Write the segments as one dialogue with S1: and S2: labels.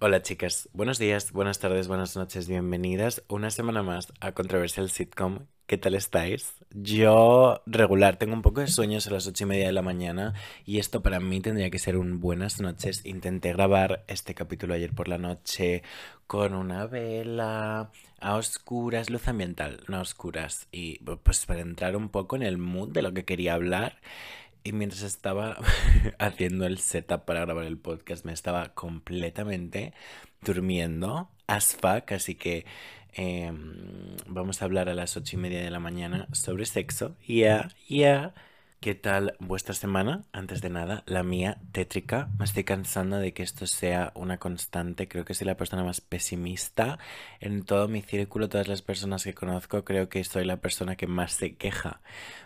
S1: Hola chicas, buenos días, buenas tardes, buenas noches, bienvenidas una semana más a Controversial Sitcom. ¿Qué tal estáis? Yo regular, tengo un poco de sueños a las ocho y media de la mañana y esto para mí tendría que ser un buenas noches. Intenté grabar este capítulo ayer por la noche con una vela a oscuras, luz ambiental, no a oscuras, y pues para entrar un poco en el mood de lo que quería hablar. Y mientras estaba haciendo el setup para grabar el podcast, me estaba completamente durmiendo as fuck. Así que em, vamos a hablar a las ocho y media de la mañana sobre sexo. Ya, ya. ¿Qué tal vuestra semana? Antes de nada, la mía tétrica. Me estoy cansando de que esto sea una constante. Creo que soy la persona más pesimista en todo mi círculo, todas las personas que conozco. Creo que soy la persona que más se queja.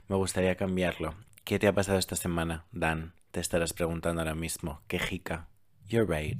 S1: Me gustaría cambiarlo. ¿Qué te ha pasado esta semana, Dan? Te estarás preguntando ahora mismo. ¡Qué jica! You're right.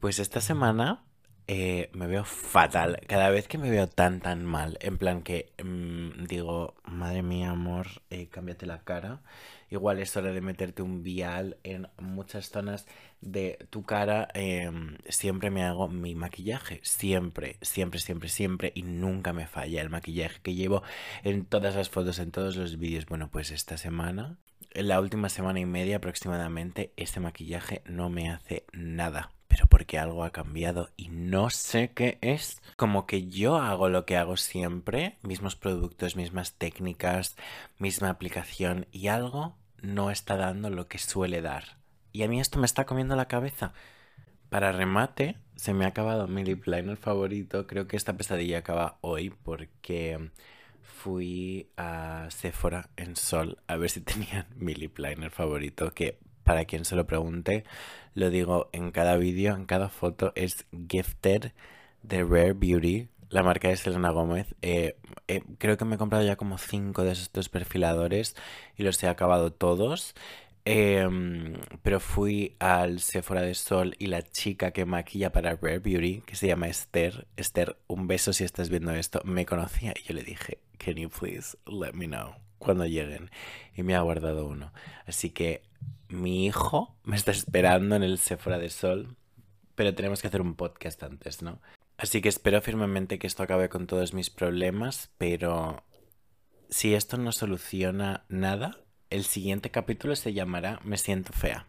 S1: Pues esta semana eh, me veo fatal. Cada vez que me veo tan, tan mal, en plan que mm, digo, madre mía, amor, eh, cámbiate la cara. Igual es hora de meterte un vial en muchas zonas de tu cara. Em, siempre me hago mi maquillaje. Siempre, siempre, siempre, siempre. Y nunca me falla el maquillaje que llevo en todas las fotos, en todos los vídeos. Bueno, pues esta semana la última semana y media aproximadamente este maquillaje no me hace nada. Pero porque algo ha cambiado y no sé qué es. Como que yo hago lo que hago siempre, mismos productos, mismas técnicas, misma aplicación y algo no está dando lo que suele dar. Y a mí esto me está comiendo la cabeza. Para remate, se me ha acabado mi lip liner favorito. Creo que esta pesadilla acaba hoy porque fui a Sephora en Sol a ver si tenían mi lip liner favorito, que para quien se lo pregunte, lo digo en cada vídeo, en cada foto, es Gifted de Rare Beauty, la marca de Selena Gómez. Eh, eh, creo que me he comprado ya como cinco de estos perfiladores y los he acabado todos. Em, pero fui al Sephora de Sol y la chica que maquilla para Rare Beauty, que se llama Esther, Esther, un beso si estás viendo esto, me conocía y yo le dije, can you please let me know cuando lleguen? Y me ha guardado uno. Así que mi hijo me está esperando en el Sephora de Sol, pero tenemos que hacer un podcast antes, ¿no? Así que espero firmemente que esto acabe con todos mis problemas, pero si esto no soluciona nada, el siguiente capítulo se llamará Me siento fea.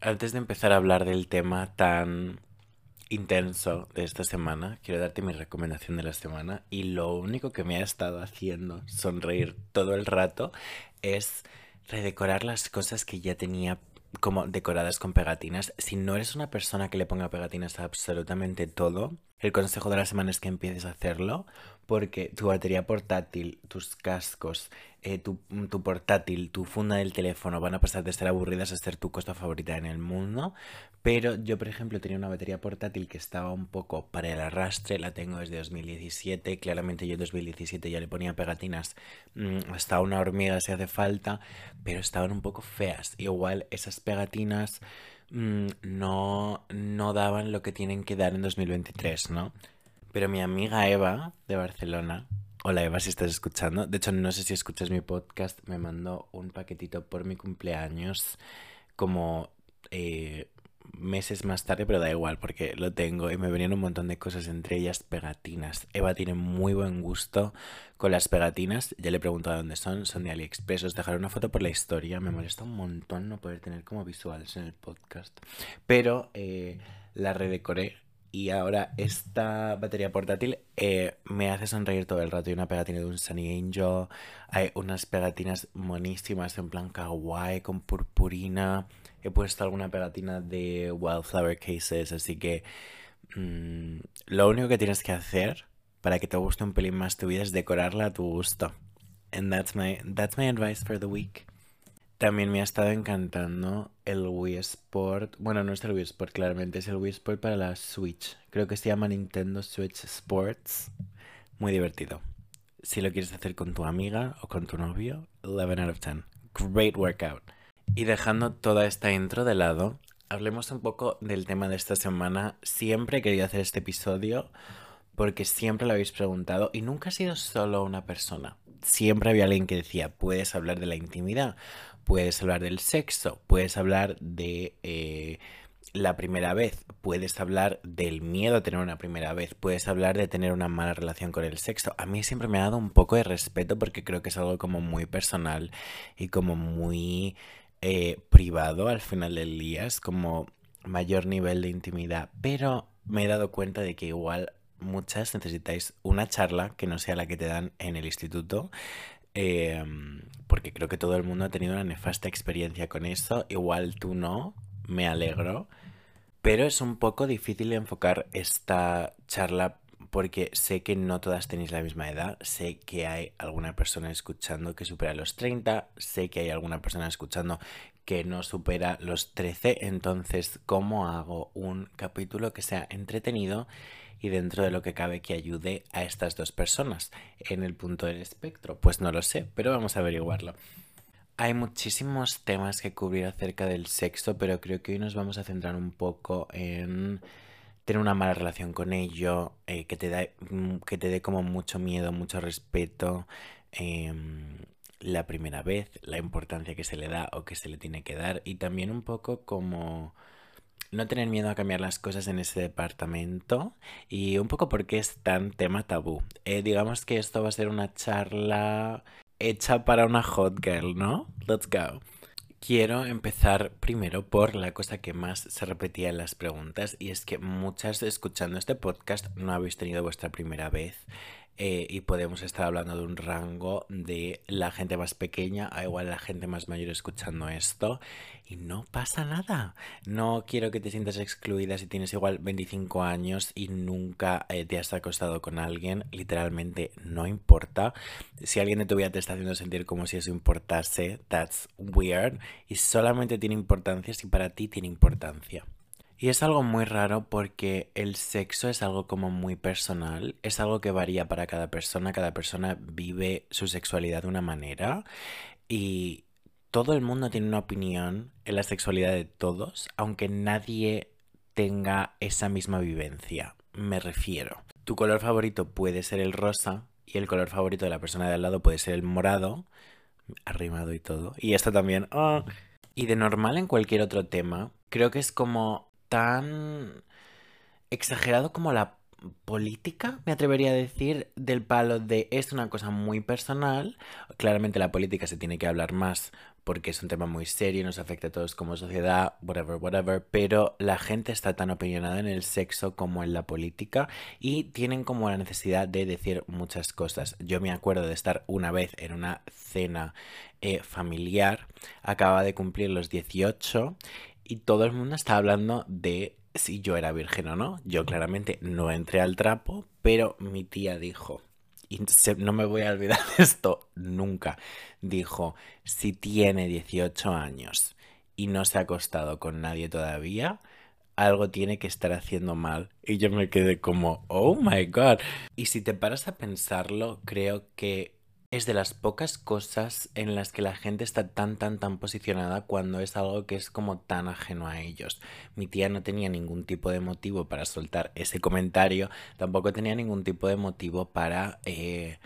S1: Antes de empezar a hablar del tema tan intenso de esta semana, quiero darte mi recomendación de la semana y lo único que me ha estado haciendo sonreír todo el rato es redecorar las cosas que ya tenía como decoradas con pegatinas. Si no eres una persona que le ponga pegatinas a absolutamente todo, el consejo de la semana es que empieces a hacerlo porque tu batería portátil, tus cascos, eh, tu, tu, portátil, tu funda del teléfono van a pasar de ser aburridas a ser tu cosa favorita en el mundo. Pero yo, por ejemplo, tenía una batería portátil que estaba un poco para el arrastre, la tengo desde 2017. Claramente yo en 2017 ya le ponía pegatinas mm, hasta una hormiga si hace falta, pero estaban un poco feas. Igual esas pegatinas mm, no, no daban lo que tienen que dar en 2023, ¿no? Pero mi amiga Eva de Barcelona, hola Eva si estás escuchando, de hecho no sé si escuchas mi podcast, me mandó un paquetito por mi cumpleaños como eh, meses más tarde, pero da igual porque lo tengo y me venían un montón de cosas, entre ellas pegatinas. Eva tiene muy buen gusto con las pegatinas, ya le he preguntado dónde son, son de AliExpress, os dejaré una foto por la historia, me molesta un montón no poder tener como visuales en el podcast, pero eh, la redecoré y ahora esta batería portátil eh, me hace sonreír todo el rato. Hay una pegatina de un Sunny Angel, hay unas pegatinas monísimas en plan kawaii con purpurina. He puesto alguna pegatina de Wildflower Cases, así que mm, lo único que tienes que hacer para que te guste un pelín más tu vida es decorarla a tu gusto. And that's my, that's my advice for the week. También me ha estado encantando el Wii Sport. Bueno, no es el Wii Sport, claramente, es el Wii Sport para la Switch. Creo que se llama Nintendo Switch Sports. Muy divertido. Si lo quieres hacer con tu amiga o con tu novio, 11 out of 10. Great workout. Y dejando toda esta intro de lado, hablemos un poco del tema de esta semana. Siempre he querido hacer este episodio porque siempre lo habéis preguntado y nunca ha sido solo una persona. Siempre había alguien que decía, puedes hablar de la intimidad puedes hablar del sexo, puedes hablar de eh, la primera vez, puedes hablar del miedo a tener una primera vez, puedes hablar de tener una mala relación con el sexo. A mí siempre me ha dado un poco de respeto porque creo que es algo como muy personal y como muy eh, privado al final del día, es como mayor nivel de intimidad, pero me he dado cuenta de que igual muchas necesitáis una charla que no sea la que te dan en el instituto. Em, porque creo que todo el mundo ha tenido una nefasta experiencia con eso. Igual tú no, me alegro. Pero es un poco difícil enfocar esta charla porque sé que no todas tenéis la misma edad, sé que hay alguna persona escuchando que supera los 30, sé que hay alguna persona escuchando que no supera los 13, entonces ¿cómo hago un capítulo que sea entretenido y dentro de lo que cabe que ayude a estas dos personas en el punto del espectro? Pues no lo sé, pero vamos a averiguarlo. Hay muchísimos temas que cubrir acerca del sexo, pero creo que hoy nos vamos a centrar un poco en tener una mala relación con ello, eh, que, te da, mm, que te dé como mucho miedo, mucho respeto, em, la primera vez, la importancia que se le da o que se le tiene que dar, y también un poco como no tener miedo a cambiar las cosas en ese departamento y un poco porque es tan tema tabú. Eh, digamos que esto va a ser una charla hecha para una hot girl, ¿no? Let's go. Quiero empezar primero por la cosa que más se repetía en las preguntas y es que muchas escuchando este podcast no habéis tenido vuestra primera vez eh, y podemos estar hablando de un rango de la gente más pequeña a igual la gente más mayor escuchando esto y no pasa nada. No quiero que te sientas excluida si tienes igual 25 años y nunca eh, te has acostado con alguien. Literalmente no importa. Si alguien de tu vida te está haciendo sentir como si eso importase, that's weird. Y solamente tiene importancia si para ti tiene importancia. Y es algo muy raro porque el sexo es algo como muy personal, es algo que varía para cada persona, cada persona vive su sexualidad de una manera y todo el mundo tiene una opinión en la sexualidad de todos, aunque nadie tenga esa misma vivencia. Me refiero. Tu color favorito puede ser el rosa y el color favorito de la persona de al lado puede ser el morado, arrimado y todo. Y esto también. Oh. Y de normal en cualquier otro tema, creo que es como tan exagerado como la política, me atrevería a decir, del palo de es una cosa muy personal. Claramente la política se tiene que hablar más porque es un tema muy serio, nos afecta a todos como sociedad, whatever, whatever, pero la gente está tan opinionada en el sexo como en la política y tienen como la necesidad de decir muchas cosas. Yo me acuerdo de estar una vez en una cena eh, familiar, acaba de cumplir los 18 y todo el mundo está hablando de si yo era virgen o no. Yo claramente no entré al trapo, pero mi tía dijo, y no me voy a olvidar de esto nunca, dijo, si tiene 18 años y no se ha acostado con nadie todavía, algo tiene que estar haciendo mal. Y yo me quedé como, oh my god. Y si te paras a pensarlo, creo que es de las pocas cosas en las que la gente está tan, tan, tan posicionada cuando es algo que es como tan ajeno a ellos. Mi tía no tenía ningún tipo de motivo para soltar ese comentario, tampoco tenía ningún tipo de motivo para eh,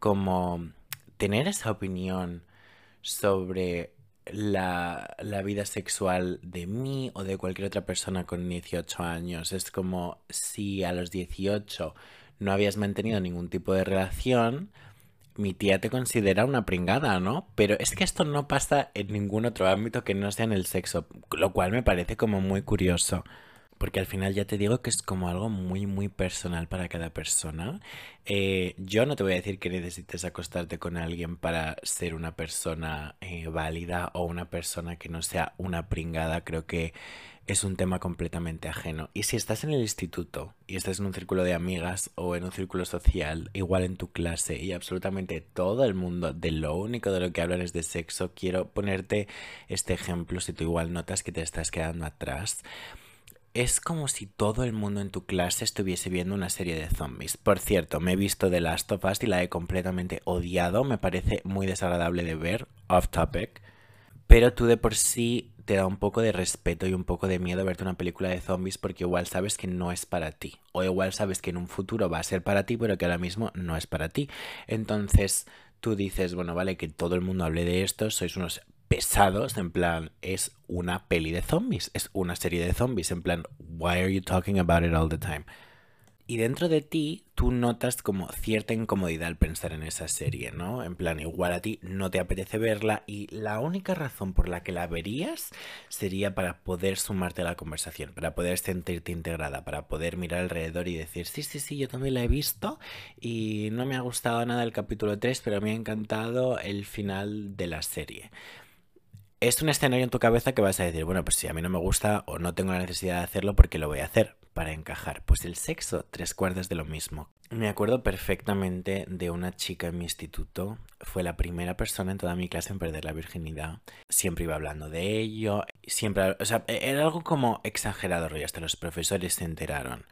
S1: como tener esa opinión sobre la, la, vida sexual de mí o de cualquier otra persona con 18 años. Es como si a los 18 no habías mantenido ningún tipo de relación, mi tía te considera una pringada, ¿no? Pero es que esto no pasa en ningún otro ámbito que no sea en el sexo, lo cual me parece como muy curioso. Porque al final ya te digo que es como algo muy, muy personal para cada persona. Eh, yo no te voy a decir que necesites acostarte con alguien para ser una persona eh, válida o una persona que no sea una pringada. Creo que es un tema completamente ajeno. Y si estás en el instituto y estás en un círculo de amigas o en un círculo social, igual en tu clase y absolutamente todo el mundo de lo único de lo que hablan es de sexo, quiero ponerte este ejemplo si tú igual notas que te estás quedando atrás. Es como si todo el mundo en tu clase estuviese viendo una serie de zombies. Por cierto, me he visto The Last of Us y la he completamente odiado. Me parece muy desagradable de ver, off topic. Pero tú de por sí te da un poco de respeto y un poco de miedo verte una película de zombies porque igual sabes que no es para ti. O igual sabes que en un futuro va a ser para ti, pero que ahora mismo no es para ti. Entonces tú dices, bueno, vale, que todo el mundo hable de esto, sois unos pesados, en plan, es una peli de zombies, es una serie de zombies, en plan, why are you talking about it all the time? Y dentro de ti, tú notas como cierta incomodidad al pensar en esa serie, ¿no? En plan, igual a ti no te apetece verla y la única razón por la que la verías sería para poder sumarte a la conversación, para poder sentirte integrada, para poder mirar alrededor y decir, sí, sí, sí, yo también la he visto y no me ha gustado nada el capítulo 3, pero me ha encantado el final de la serie es un escenario en tu cabeza que vas a decir, bueno, pues si a mí no me gusta o no tengo la necesidad de hacerlo, porque lo voy a hacer? Para encajar. Pues el sexo, tres cuartos de lo mismo. Me acuerdo perfectamente de una chica en mi instituto. Fue la primera persona en toda mi clase en perder la virginidad. Siempre iba hablando de ello. Siempre, o sea, era algo como exagerado, y hasta los profesores se enteraron.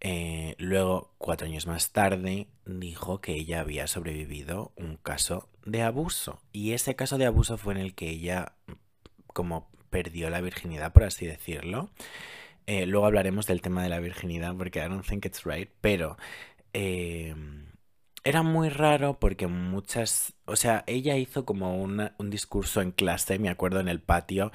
S1: Eh, luego, cuatro años más tarde, dijo que ella había sobrevivido un caso de abuso. Y ese caso de abuso fue en el que ella como perdió la virginidad, por así decirlo. Eh, luego hablaremos del tema de la virginidad porque I don't think it's right, pero em, era muy raro porque muchas, o sea, ella hizo como un discurso en clase, me acuerdo en el patio,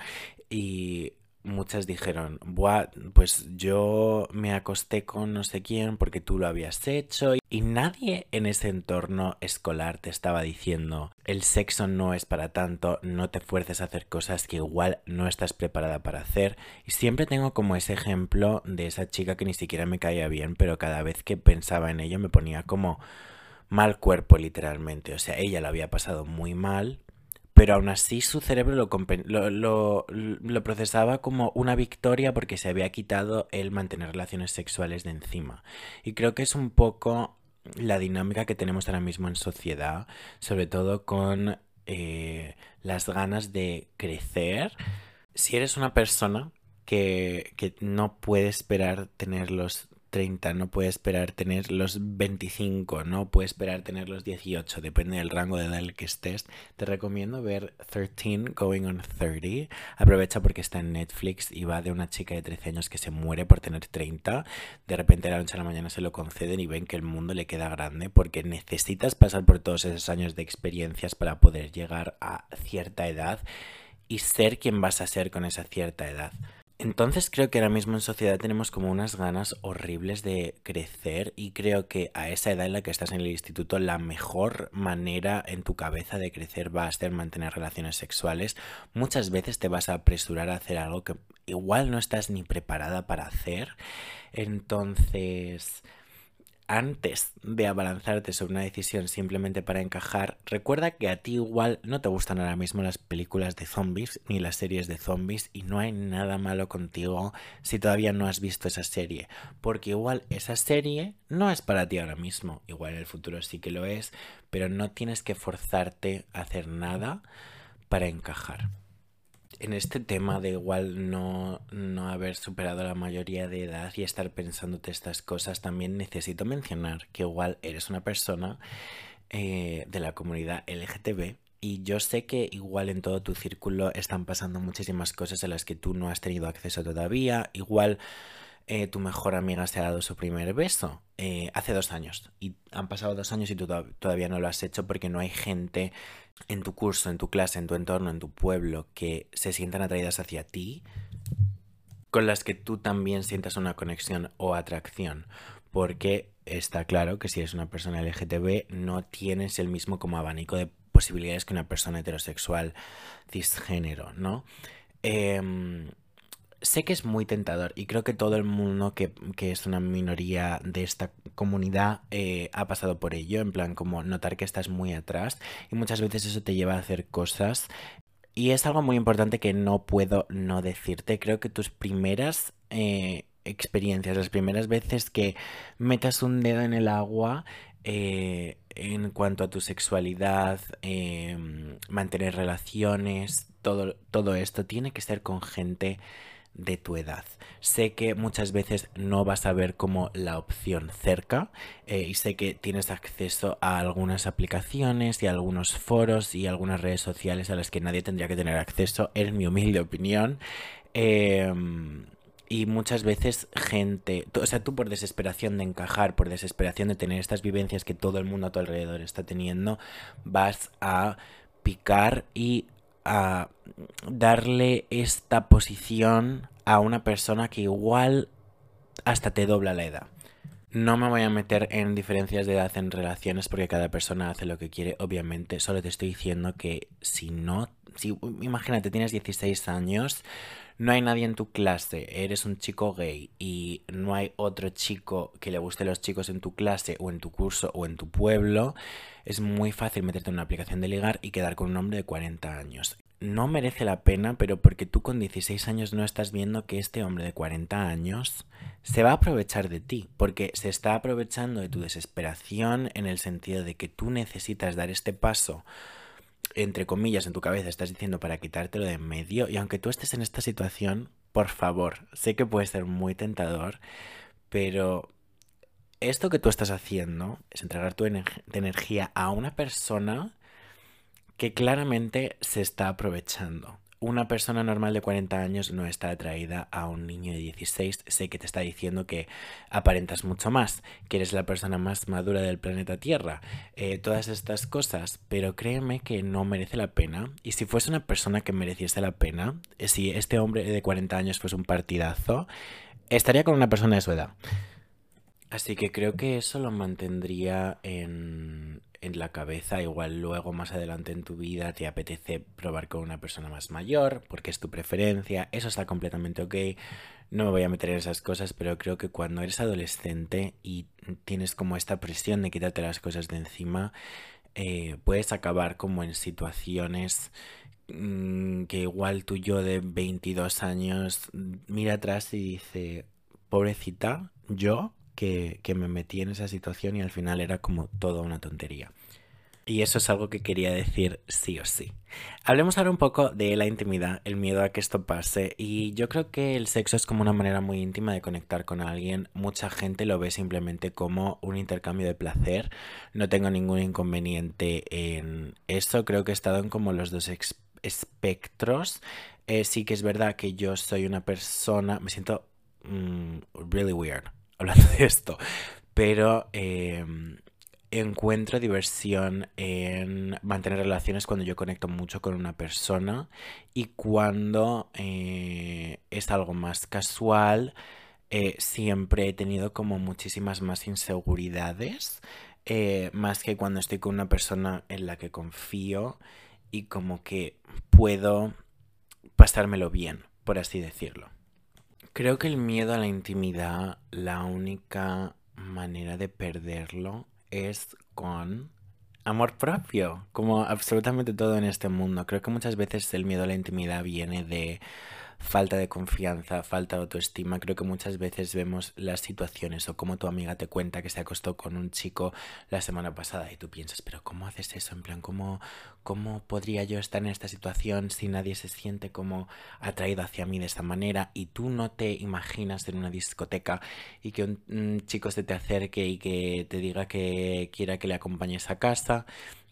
S1: y muchas dijeron, Buah, pues yo me acosté con no sé quién porque tú lo habías hecho y nadie en ese entorno escolar te estaba diciendo, el sexo no es para tanto, no te fuerces a hacer cosas que igual no estás preparada para hacer. Y siempre tengo como ese ejemplo de esa chica que ni siquiera me caía bien, pero cada vez que pensaba en ello me ponía como mal cuerpo literalmente. O sea, ella lo había pasado muy mal pero aún así su cerebro lo, procesaba como una victoria porque se había quitado el mantener relaciones sexuales de encima. Y creo que es un poco la dinámica que tenemos ahora mismo en sociedad, sobre todo con eh, las ganas de crecer. Si eres una persona que, que no puede esperar tener los 30, no puede esperar tener los 25, no puede esperar tener los 18, depende del rango de edad en el que estés. Te recomiendo ver 13 Going on 30. Aprovecha porque está en Netflix y va de una chica de 13 años que se muere por tener 30. De repente a la noche a la mañana se lo conceden y ven que el mundo le queda grande porque necesitas pasar por todos esos años de experiencias para poder llegar a cierta edad y ser quien vas a ser con esa cierta edad. Entonces creo que ahora mismo en sociedad tenemos como unas ganas horribles de crecer y creo que a esa edad en la que estás en el instituto la mejor manera en tu cabeza de crecer va a ser mantener relaciones sexuales. Muchas veces te vas a apresurar a hacer algo que igual no estás ni preparada para hacer. Entonces antes de abalanzarte sobre una decisión simplemente para encajar, recuerda que a ti igual no te gustan ahora mismo las películas de zombies ni las series de zombies y no hay nada malo contigo si todavía no has visto esa serie, porque igual esa serie no es para ti ahora mismo, igual en el futuro sí que lo es, pero no tienes que forzarte a hacer nada para encajar en este tema de igual no, no haber superado la mayoría de edad y estar pensándote estas cosas, también necesito mencionar que igual eres una persona eh, de la comunidad LGTB y yo sé que igual en todo tu círculo están pasando muchísimas cosas a las que tú no has tenido acceso todavía. Igual eh, tu mejor amiga se ha dado su primer beso eh, hace dos años. Y han pasado dos años y tú todavía no lo has hecho porque no hay gente en tu curso, en tu clase, en tu entorno, en tu pueblo, que se sientan atraídas hacia ti, con las que tú también sientas una conexión o atracción. Porque está claro que si eres una persona LGTB no tienes el mismo como abanico de posibilidades que una persona heterosexual cisgénero, ¿no? Eh, sé que es muy tentador y creo que todo el mundo que, es una minoría de esta comunidad eh, ha pasado por ello, en plan como notar que estás muy atrás y muchas veces eso te lleva a hacer cosas. Y es algo muy importante que no puedo no decirte, creo que tus primeras... Eh, experiencias, las primeras veces que metas un dedo en el agua eh, en cuanto a tu sexualidad, mantener relaciones, todo, todo esto tiene que ser con gente de tu edad. Sé que muchas veces no vas a ver como la opción cerca eh, y sé que tienes acceso a algunas aplicaciones y a algunos foros y algunas redes sociales a las que nadie tendría que tener acceso, en mi humilde opinión. Em, y muchas veces gente, o sea, tú por desesperación de encajar, por desesperación de tener estas vivencias que todo el mundo a tu alrededor está teniendo, vas a picar y a darle esta posición a una persona que igual hasta te dobla la edad. No me voy a meter en diferencias de edad en relaciones porque cada persona hace lo que quiere, obviamente. Solo te estoy diciendo que si no, si imagínate, tienes 16 años, no hay nadie en tu clase, eres un chico gay y no hay otro chico que le guste los chicos en tu clase o en tu curso o en tu pueblo, es muy fácil meterte en una aplicación de ligar y quedar con un hombre de 40 años. No merece la pena, pero porque tú con 16 años no estás viendo que este hombre de 40 años se va a aprovechar de ti, porque se está aprovechando de tu desesperación en el sentido de que tú necesitas dar este paso, entre comillas, en tu cabeza, estás diciendo para quitártelo de en medio, y aunque tú estés en esta situación, por favor, sé que puede ser muy tentador, pero esto que tú estás haciendo es entregar tu energía a una persona que claramente se está aprovechando. Una persona normal de 40 años no está atraída a un niño de 16. Sé que te está diciendo que aparentas mucho más, que eres la persona más madura del planeta Tierra, eh, todas estas cosas, pero créeme que no merece la pena. Y si fuese una persona que mereciese la pena, eh, si este hombre de 40 años fuese un partidazo, estaría con una persona de su edad. Así que creo que eso lo mantendría en, en la cabeza, igual luego más adelante en tu vida te apetece probar con una persona más mayor, porque es tu preferencia, eso está completamente ok. No me voy a meter en esas cosas, pero creo que cuando eres adolescente y tienes como esta presión de quitarte las cosas de encima, eh, puedes acabar como en situaciones mm, que igual tú yo de 22 años mira atrás y dice, pobrecita, yo que, me metí en esa situación y al final era como toda una tontería. Y eso es algo que quería decir sí o sí. Hablemos ahora un poco de la intimidad, el miedo a que esto pase. Y yo creo que el sexo es como una manera muy íntima de conectar con alguien. Mucha gente lo ve simplemente como un intercambio de placer. No tengo ningún inconveniente en eso. Creo que he estado en como los dos espectros. Eh, sí que es verdad que yo soy una persona, me siento mm, really weird hablando de esto, pero em, encuentro diversión en mantener relaciones cuando yo conecto mucho con una persona y cuando eh, es algo más casual. Eh, siempre he tenido como muchísimas más inseguridades, eh, más que cuando estoy con una persona en la que confío y como que puedo pasármelo bien, por así decirlo. Creo que el miedo a la intimidad, la única manera de perderlo es con amor propio, como absolutamente todo en este mundo. Creo que muchas veces el miedo a la intimidad viene de falta de confianza, falta de autoestima. Creo que muchas veces vemos las situaciones o como tu amiga te cuenta que se acostó con un chico la semana pasada y tú piensas, pero ¿cómo haces eso? En plan, ¿cómo, cómo podría yo estar en esta situación si nadie se siente como atraído hacia mí de esta manera? Y tú no te imaginas en una discoteca y que un chico se te acerque y que te diga que quiera que le acompañes a casa.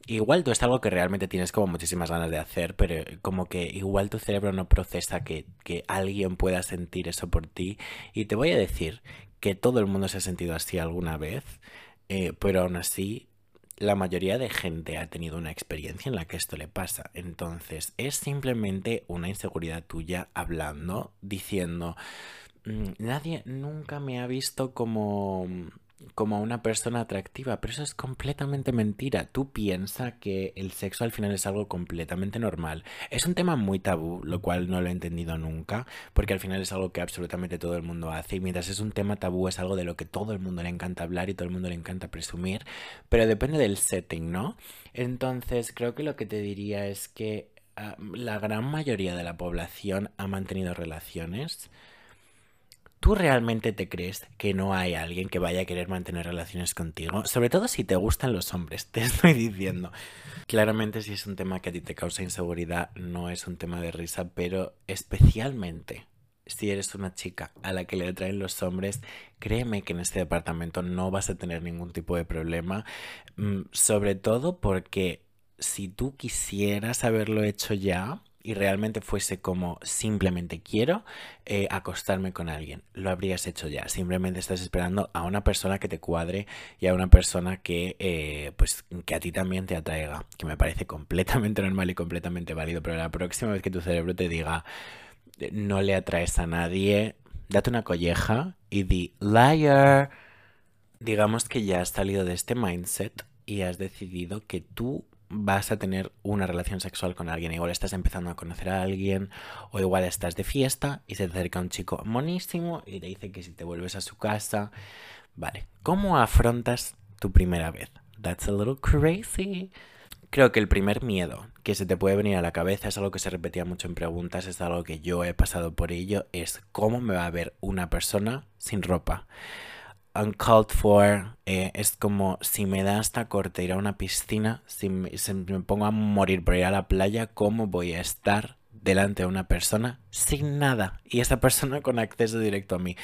S1: Igual tú es algo que realmente tienes como muchísimas ganas de hacer, pero como que igual tu cerebro no procesa que, alguien pueda sentir eso por ti. Y te voy a decir que todo el mundo se ha sentido así alguna vez, eh, pero aún así la mayoría de gente ha tenido una experiencia en la que esto le pasa. Entonces es simplemente una inseguridad tuya hablando, diciendo, mm, nadie nunca me ha visto como como una persona atractiva, pero eso es completamente mentira. Tú piensas que el sexo al final es algo completamente normal. Es un tema muy tabú, lo cual no lo he entendido nunca, porque al final es algo que absolutamente todo el mundo hace y mientras es un tema tabú es algo de lo que todo el mundo le encanta hablar y todo el mundo le encanta presumir, pero depende del setting, ¿no? Entonces creo que lo que te diría es que ah, la gran mayoría de la población ha mantenido relaciones ¿Tú realmente te crees que no hay alguien que vaya a querer mantener relaciones contigo? Sobre todo si te gustan los hombres, te estoy diciendo. Claramente si es un tema que a ti te causa inseguridad, no es un tema de risa, pero especialmente si eres una chica a la que le atraen los hombres, créeme que en este departamento no vas a tener ningún tipo de problema. Mm, sobre todo porque si tú quisieras haberlo hecho ya, y realmente fuese como simplemente quiero eh, acostarme con alguien, lo habrías hecho ya. Simplemente estás esperando a una persona que te cuadre y a una persona que, eh, pues, que a ti también te atraiga, que me parece completamente normal y completamente válido. Pero la próxima vez que tu cerebro te diga no le atraes a nadie, date una colleja y di liar. Digamos que ya has salido de este mindset y has decidido que tú vas a tener una relación sexual con alguien. Igual estás empezando a conocer a alguien o igual estás de fiesta y se te acerca un chico monísimo y te dice que si te vuelves a su casa. Vale, ¿cómo afrontas tu primera vez? That's a little crazy. Creo que el primer miedo que se te puede venir a la cabeza es algo que se repetía mucho en preguntas, es algo que yo he pasado por ello, es cómo me va a ver una persona sin ropa uncalled for eh, es como si me da hasta corte ir a una piscina, si me, pongo a morir por ir a la playa, ¿cómo voy a estar delante de una persona sin nada? Y esa persona con acceso directo a mí.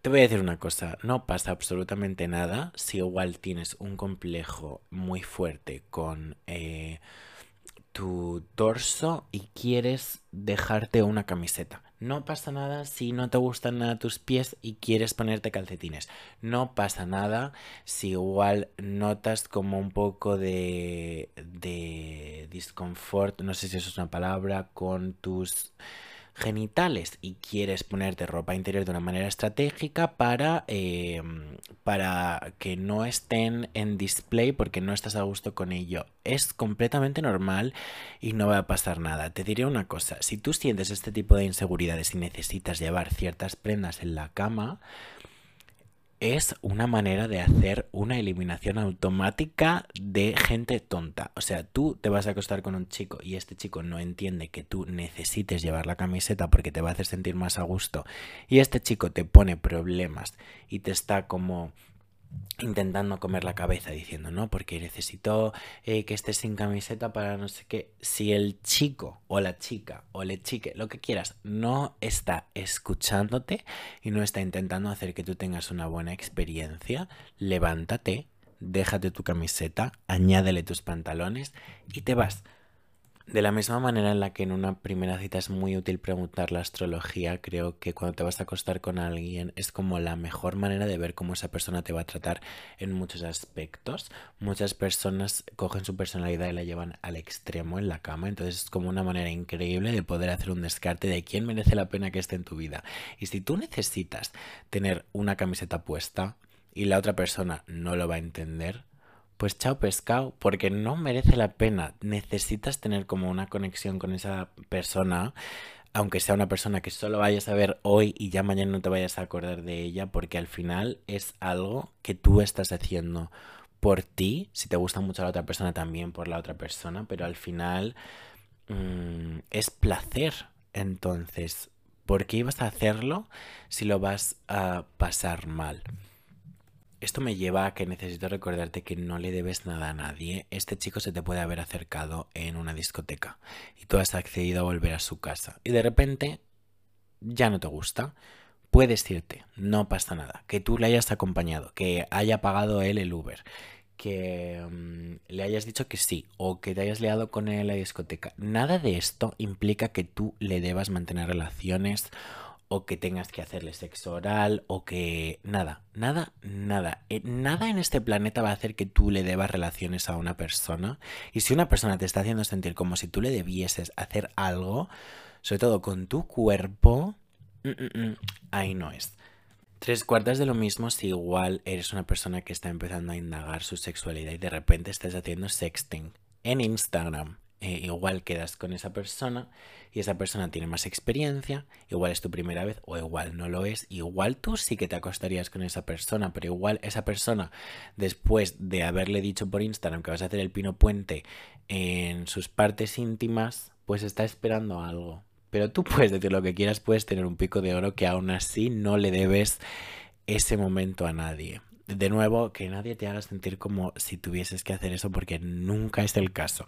S1: Te voy a decir una cosa, no pasa absolutamente nada si igual tienes un complejo muy fuerte con eh, tu torso y quieres dejarte una camiseta. No pasa nada si no te gustan nada tus pies y quieres ponerte calcetines. No pasa nada si igual notas como un poco de, de disconfort, no sé si eso es una palabra, con tus genitales y quieres ponerte ropa interior de una manera estratégica para, eh, para que no estén en display porque no estás a gusto con ello. Es completamente normal y no va a pasar nada. Te diré una cosa, si tú sientes este tipo de inseguridades y necesitas llevar ciertas prendas en la cama, es una manera de hacer una eliminación automática de gente tonta. O sea, tú te vas a acostar con un chico y este chico no entiende que tú necesites llevar la camiseta porque te va a hacer sentir más a gusto y este chico te pone problemas y te está como intentando comer la cabeza diciendo, no, porque necesito eh, que estés sin camiseta para no sé qué. Si el chico o la chica o le chique, lo que quieras, no está escuchándote y no está intentando hacer que tú tengas una buena experiencia, levántate, déjate tu camiseta, añádele tus pantalones y te vas. De la misma manera en la que en una primera cita es muy útil preguntar la astrología, creo que cuando te vas a acostar con alguien es como la mejor manera de ver cómo esa persona te va a tratar en muchos aspectos. Muchas personas cogen su personalidad y la llevan al extremo en la cama, entonces es como una manera increíble de poder hacer un descarte de quién merece la pena que esté en tu vida. Y si tú necesitas tener una camiseta puesta y la otra persona no lo va a entender, pues chao pescado, porque no merece la pena. Necesitas tener como una conexión con esa persona, aunque sea una persona que solo vayas a ver hoy y ya mañana no te vayas a acordar de ella, porque al final es algo que tú estás haciendo por ti, si te gusta mucho la otra persona también por la otra persona, pero al final mm, es placer. Entonces, ¿por qué ibas a hacerlo si lo vas a pasar mal? Esto me lleva a que necesito recordarte que no le debes nada a nadie. Este chico se te puede haber acercado en una discoteca y tú has accedido a volver a su casa y de repente ya no te gusta. Puedes irte, no pasa nada. Que tú le hayas acompañado, que haya pagado él el Uber, que mm, le hayas dicho que sí o que te hayas liado con él en la discoteca. Nada de esto implica que tú le debas mantener relaciones o que tengas que hacerle sexo oral o que nada, nada, nada. Eh, nada en este planeta va a hacer que tú le debas relaciones a una persona. Y si una persona te está haciendo sentir como si tú le debieses hacer algo, sobre todo con tu cuerpo, mm, mm, mm, ahí no es. Tres cuartas de lo mismo si igual eres una persona que está empezando a indagar su sexualidad y de repente estás haciendo sexting en Instagram. Eh, igual quedas con esa persona y esa persona tiene más experiencia, igual es tu primera vez o igual no lo es, igual tú sí que te acostarías con esa persona, pero igual esa persona después de haberle dicho por Instagram que vas a hacer el pino puente en sus partes íntimas, pues está esperando algo. Pero tú puedes decir lo que quieras, puedes tener un pico de oro que aún así no le debes ese momento a nadie. De nuevo, que nadie te haga sentir como si tuvieses que hacer eso porque nunca es el caso.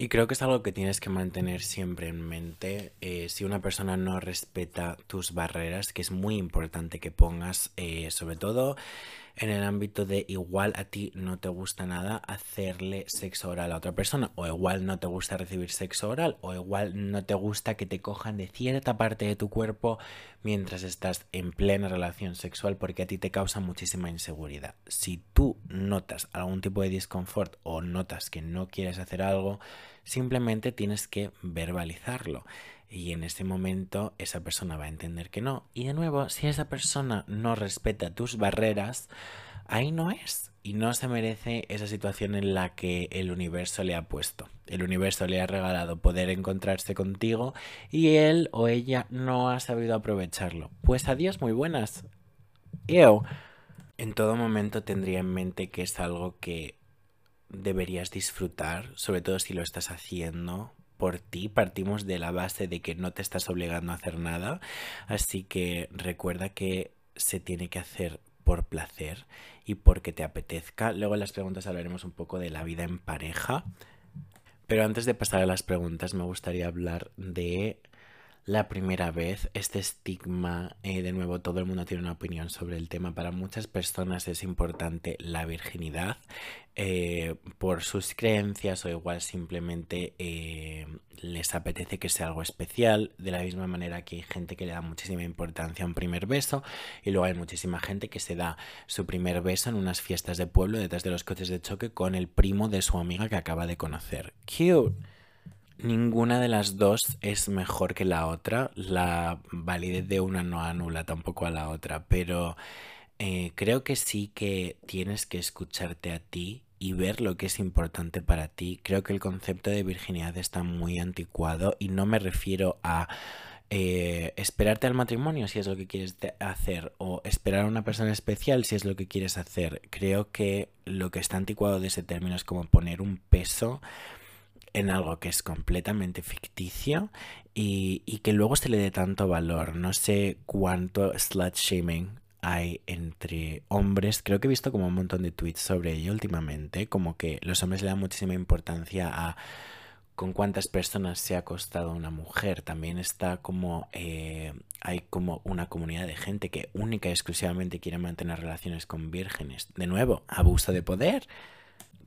S1: Y creo que es algo que tienes que mantener siempre en mente. Eh, si una persona no respeta tus barreras, que es muy importante que pongas, eh, sobre todo en el ámbito de igual a ti no te gusta nada hacerle sexo oral a otra persona, o igual no te gusta recibir sexo oral, o igual no te gusta que te cojan de cierta parte de tu cuerpo mientras estás en plena relación sexual porque a ti te causa muchísima inseguridad. Si tú notas algún tipo de disconfort o notas que no quieres hacer algo, simplemente tienes que verbalizarlo y en ese momento esa persona va a entender que no. Y de nuevo, si esa persona no respeta tus barreras, ahí no es. Y no se merece esa situación en la que el universo le ha puesto. El universo le ha regalado poder encontrarse contigo y él o ella no ha sabido aprovecharlo. Pues adiós, muy buenas. Yo En todo momento tendría en mente que es algo que deberías disfrutar, sobre todo si lo estás haciendo por ti, partimos de la base de que no te estás obligando a hacer nada, así que recuerda que se tiene que hacer por placer y porque te apetezca. Luego en las preguntas hablaremos un poco de la vida en pareja, pero antes de pasar a las preguntas me gustaría hablar de la primera vez, este estigma, eh, de nuevo todo el mundo tiene una opinión sobre el tema, para muchas personas es importante la virginidad eh, por sus creencias o igual simplemente eh, les apetece que sea algo especial, de la misma manera que hay gente que le da muchísima importancia a un primer beso y luego hay muchísima gente que se da su primer beso en unas fiestas de pueblo detrás de los coches de choque con el primo de su amiga que acaba de conocer. Cute. Ninguna de las dos es mejor que la otra. La validez de una no anula tampoco a la otra, pero eh, creo que sí que tienes que escucharte a ti y ver lo que es importante para ti. Creo que el concepto de virginidad está muy anticuado y no me refiero a eh, esperarte al matrimonio si es lo que quieres hacer o esperar a una persona especial si es lo que quieres hacer. Creo que lo que está anticuado de ese término es como poner un peso en algo que es completamente ficticio y, que luego se le dé tanto valor. No sé cuánto slut shaming hay entre hombres. Creo que he visto como un montón de tweets sobre ello últimamente, como que los hombres le dan muchísima importancia a con cuántas personas se ha acostado una mujer. También está como eh, hay como una comunidad de gente que única y exclusivamente quiere mantener relaciones con vírgenes. De nuevo, abuso de poder.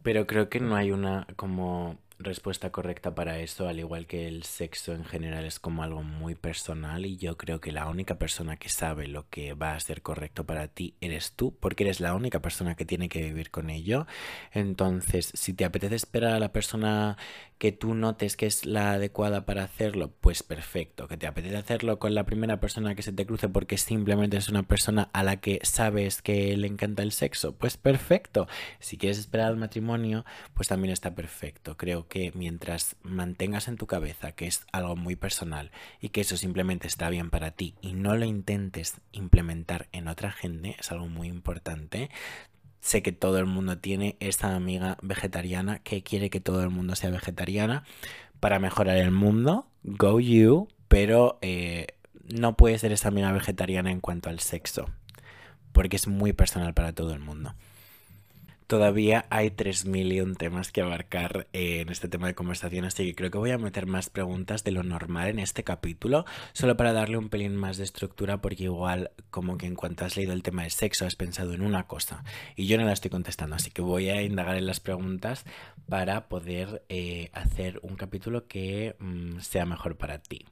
S1: Pero creo que no hay una como respuesta correcta para eso, al igual que el sexo en general es como algo muy personal y yo creo que la única persona que sabe lo que va a ser correcto para ti eres tú, porque eres la única persona que tiene que vivir con ello. Entonces, si te apetece esperar a la persona que tú notes que es la adecuada para hacerlo, pues perfecto. Que te apetece hacerlo con la primera persona que se te cruce porque simplemente es una persona a la que sabes que le encanta el sexo, pues perfecto. Si quieres esperar al matrimonio, pues también está perfecto. Creo que mientras mantengas en tu cabeza que es algo muy personal y que eso simplemente está bien para ti y no lo intentes implementar en otra gente, es algo muy importante. Sé que todo el mundo tiene esta amiga vegetariana que quiere que todo el mundo sea vegetariana para mejorar el mundo. Go you, pero eh, no puede ser esa amiga vegetariana en cuanto al sexo, porque es muy personal para todo el mundo. Todavía hay 3.000 y un temas que abarcar en este tema de conversación, así que creo que voy a meter más preguntas de lo normal en este capítulo, solo para darle un pelín más de estructura, porque igual como que en cuanto has leído el tema de sexo has pensado en una cosa y yo no la estoy contestando, así que voy a indagar en las preguntas para poder eh, hacer un capítulo que mm, sea mejor para ti.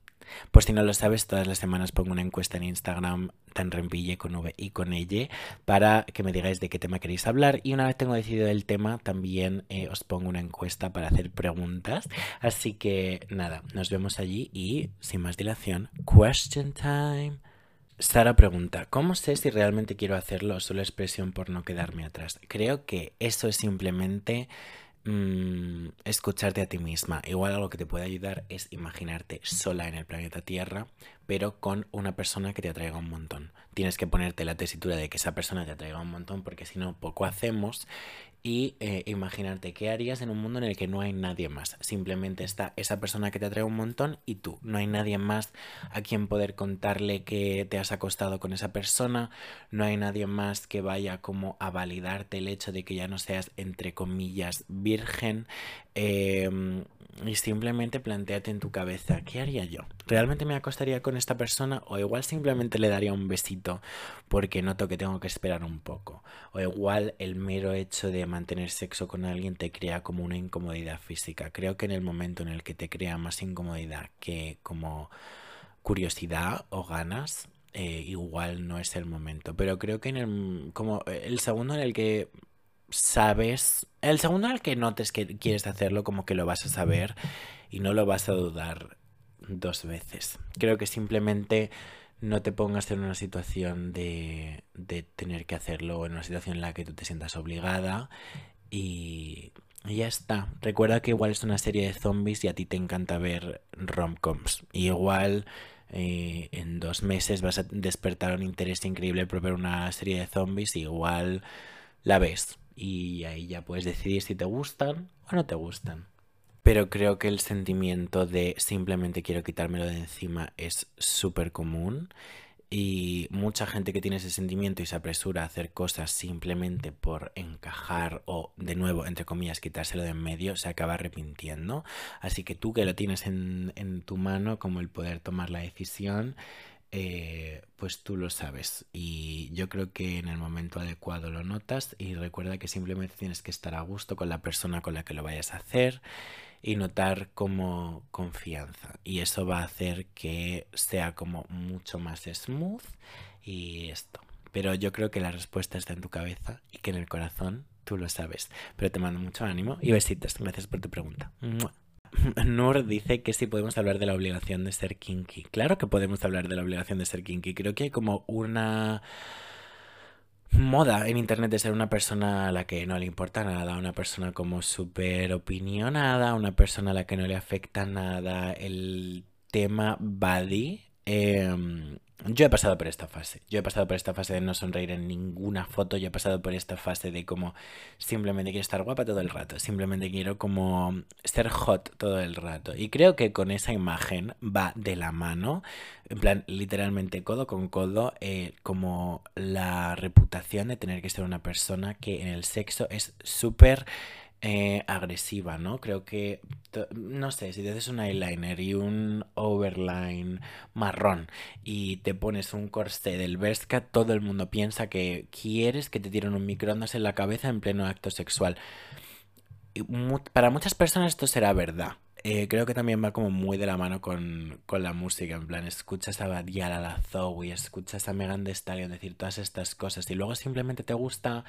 S1: Pues si no lo sabes, todas las semanas pongo una encuesta en Instagram, tan rempille con V y con ella, para que me digáis de qué tema queréis hablar. Y una vez tengo decidido el tema, también eh, os pongo una encuesta para hacer preguntas. Así que nada, nos vemos allí y sin más dilación, question time. Sara pregunta, ¿cómo sé si realmente quiero hacerlo o solo expresión por no quedarme atrás? Creo que eso es simplemente Mm, escucharte a ti misma. Igual algo que te puede ayudar es imaginarte sola en el planeta Tierra, pero con una persona que te atraiga un montón. Tienes que ponerte la tesitura de que esa persona te atraiga un montón, porque si no, poco hacemos. Y eh, imaginarte qué harías en un mundo en el que no hay nadie más. Simplemente está esa persona que te atrae un montón y tú. No hay nadie más a quien poder contarle que te has acostado con esa persona. No hay nadie más que vaya como a validarte el hecho de que ya no seas entre comillas virgen. Em, y simplemente planteate en tu cabeza, ¿qué haría yo? ¿Realmente me acostaría con esta persona? O igual simplemente le daría un besito porque noto que tengo que esperar un poco. O igual el mero hecho de mantener sexo con alguien te crea como una incomodidad física. Creo que en el momento en el que te crea más incomodidad que como curiosidad o ganas, eh, igual no es el momento. Pero creo que en el, como el segundo en el que sabes, el segundo en el que notes que quieres hacerlo, como que lo vas a saber y no lo vas a dudar dos veces. Creo que simplemente no te pongas en una situación de, de tener que hacerlo, en una situación en la que tú te sientas obligada y, ya está. Recuerda que igual es una serie de zombies y a ti te encanta ver romcoms. Igual eh, en dos meses vas a despertar un interés increíble por ver una serie de zombies y igual la ves y ahí ya puedes decidir si te gustan o no te gustan. Pero creo que el sentimiento de simplemente quiero quitármelo de encima es súper común y mucha gente que tiene ese sentimiento y se apresura a hacer cosas simplemente por encajar o de nuevo, entre comillas, quitárselo de en medio, se acaba arrepintiendo. Así que tú que lo tienes en, en tu mano como el poder tomar la decisión, eh, pues tú lo sabes. Y yo creo que en el momento adecuado lo notas y recuerda que simplemente tienes que estar a gusto con la persona con la que lo vayas a hacer y notar como confianza. Y eso va a hacer que sea como mucho más smooth y esto. Pero yo creo que la respuesta está en tu cabeza y que en el corazón tú lo sabes. Pero te mando mucho ánimo y besitos. Gracias por tu pregunta. Nur dice que si podemos hablar de la obligación de ser kinky. Claro que podemos hablar de la obligación de ser kinky. Creo que hay como una moda en internet de ser una persona a la que no le importa nada, una persona como súper opinionada, una persona a la que no le afecta nada el tema body. Em, yo he pasado por esta fase. Yo he pasado por esta fase de no sonreír en ninguna foto. Yo he pasado por esta fase de como simplemente quiero estar guapa todo el rato. Simplemente quiero como ser hot todo el rato. Y creo que con esa imagen va de la mano. En plan, literalmente codo con codo. Eh, como la reputación de tener que ser una persona que en el sexo es súper eh, agresiva, ¿no? Creo que, no sé, si te haces un eyeliner y un overline marrón y te pones un corsé del Berska, todo el mundo piensa que quieres que te tiren un microondas en la cabeza en pleno acto sexual. Para muchas personas esto será verdad. Eh, creo que también va como muy de la mano con, con la música, en plan, escuchas a Badial, a la Zoe, escuchas a Megan Thee Stallion decir todas estas cosas y luego simplemente te gusta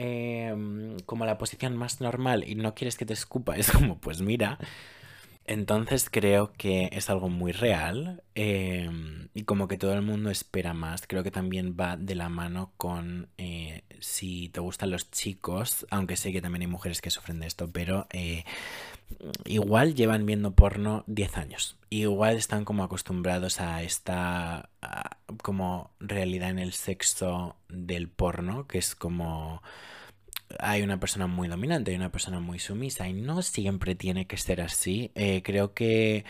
S1: Em, como la posición más normal y no quieres que te escupa, es como, pues mira. Entonces creo que es algo muy real em, y como que todo el mundo espera más. Creo que también va de la mano con eh, si te gustan los chicos, aunque sé que también hay mujeres que sufren de esto, pero eh, igual llevan viendo porno 10 años. Igual están como acostumbrados a esta como realidad en el sexo del porno, que es como hay una persona muy dominante, hay una persona muy sumisa y no siempre tiene que ser así. Eh, creo que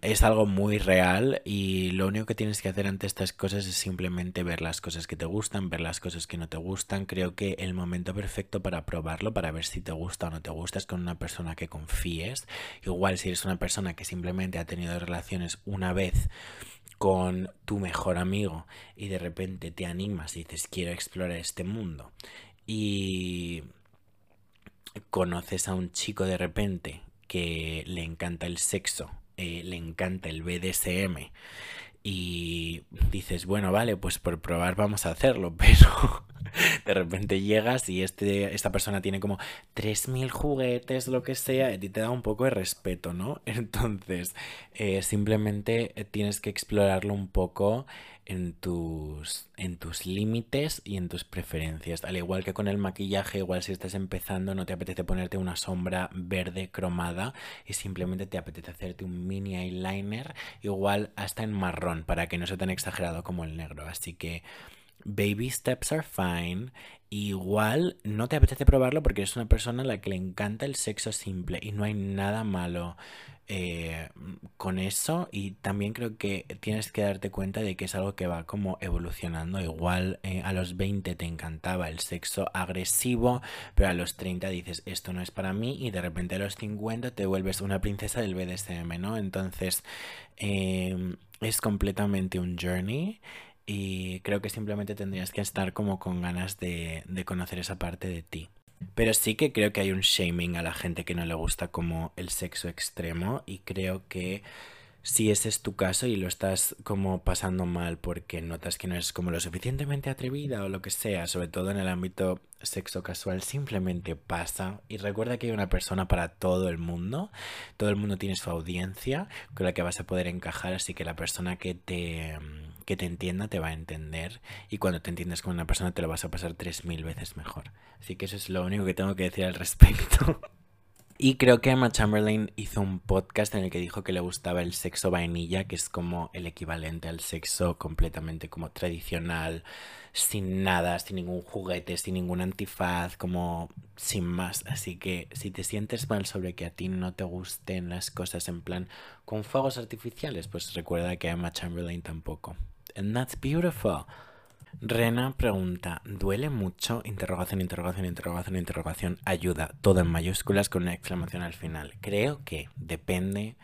S1: es algo muy real y lo único que tienes que hacer ante estas cosas es simplemente ver las cosas que te gustan, ver las cosas que no te gustan. Creo que el momento perfecto para probarlo, para ver si te gusta o no te gusta, es con una persona que confíes. Igual si eres una persona que simplemente ha tenido relaciones una vez con tu mejor amigo y de repente te animas y dices quiero explorar este mundo y conoces a un chico de repente que le encanta el sexo, eh, le encanta el BDSM y dices, bueno, vale, pues por probar vamos a hacerlo, pero de repente llegas y este, esta persona tiene como 3.000 juguetes, lo que sea, y te da un poco de respeto, ¿no? Entonces, eh, simplemente tienes que explorarlo un poco en tus, en tus límites y en tus preferencias. Al igual que con el maquillaje, igual si estás empezando no te apetece ponerte una sombra verde cromada y simplemente te apetece hacerte un mini eyeliner, igual hasta en marrón, para que no sea tan exagerado como el negro. Así que baby steps are fine. Igual no te apetece probarlo porque eres una persona a la que le encanta el sexo simple y no hay nada malo eh, con eso y también creo que tienes que darte cuenta de que es algo que va como evolucionando. Igual eh, a los 20 te encantaba el sexo agresivo, pero a los 30 dices esto no es para mí y de repente a los 50 te vuelves una princesa del BDSM, ¿no? Entonces em, es completamente un journey. Y creo que simplemente tendrías que estar como con ganas de, de conocer esa parte de ti. Pero sí que creo que hay un shaming a la gente que no le gusta como el sexo extremo y creo que si ese es tu caso y lo estás como pasando mal porque notas que no es como lo suficientemente atrevida o lo que sea, sobre todo en el ámbito sexo casual, simplemente pasa. Y recuerda que hay una persona para todo el mundo, todo el mundo tiene su audiencia con la que vas a poder encajar, así que la persona que te, que te entienda te va a entender y cuando te entiendes con una persona te lo vas a pasar tres mil veces mejor. Así que eso es lo único que tengo que decir al respecto. Y creo que Emma Chamberlain hizo un podcast en el que dijo que le gustaba el sexo vainilla, que es como el equivalente al sexo completamente como tradicional, sin nada, sin ningún juguete, sin ningún antifaz, como sin más. Así que si te sientes mal sobre que a ti no te gusten las cosas en plan con fuegos artificiales, pues recuerda que Emma Chamberlain tampoco. And that's beautiful. Rena pregunta, ¿duele mucho? Interrogación, interrogación, interrogación, interrogación. Ayuda, todo en mayúsculas con una exclamación al final. Creo que depende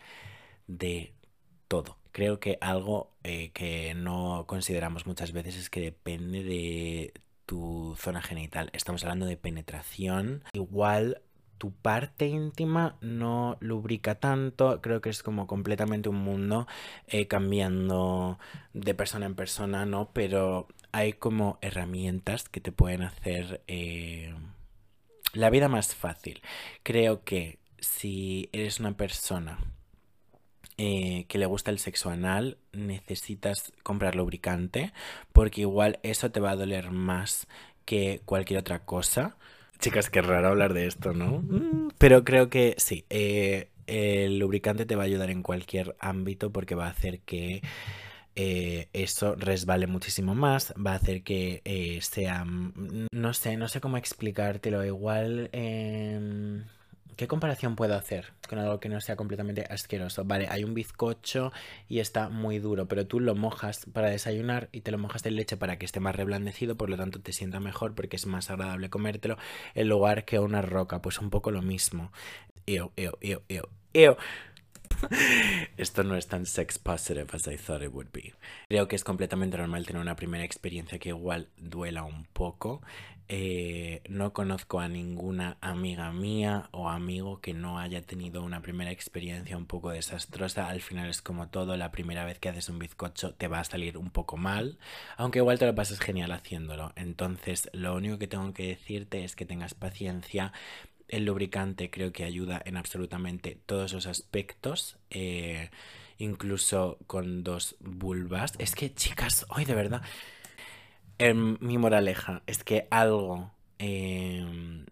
S1: de todo. Creo que algo eh, que no consideramos muchas veces es que depende de tu zona genital. Estamos hablando de penetración. Igual tu parte íntima no lubrica tanto, creo que es como completamente un mundo eh, cambiando de persona en persona, ¿no? Pero hay como herramientas que te pueden hacer eh, la vida más fácil. Creo que si eres una persona eh, que le gusta el sexo anal, necesitas comprar lubricante porque igual eso te va a doler más que cualquier otra cosa. Chicas, qué raro hablar de esto, ¿no? Mm, pero creo que sí, eh, el lubricante te va a ayudar en cualquier ámbito porque va a hacer que eh, eso resbale muchísimo más, va a hacer que eh, sea, mm, no sé, no sé cómo explicártelo, igual... Em, ¿Qué comparación puedo hacer con algo que no sea completamente asqueroso? Vale, hay un bizcocho y está muy duro, pero tú lo mojas para desayunar y te lo mojas de leche para que esté más reblandecido, por lo tanto te sienta mejor porque es más agradable comértelo en lugar que una roca, pues un poco lo mismo. Ew, ew, ew, ew, ew. Esto no es tan sex positive as I thought it would be. Creo que es completamente normal tener una primera experiencia que igual duela un poco. Eh, no conozco a ninguna amiga mía o amigo que no haya tenido una primera experiencia un poco desastrosa. Al final es como todo, la primera vez que haces un bizcocho te va a salir un poco mal, aunque igual te lo pasas genial haciéndolo. Entonces, lo único que tengo que decirte es que tengas paciencia el lubricante creo que ayuda en absolutamente todos los aspectos. Eh, incluso con dos vulvas. Es que, chicas, hoy de verdad. Em, mi moraleja es que algo em,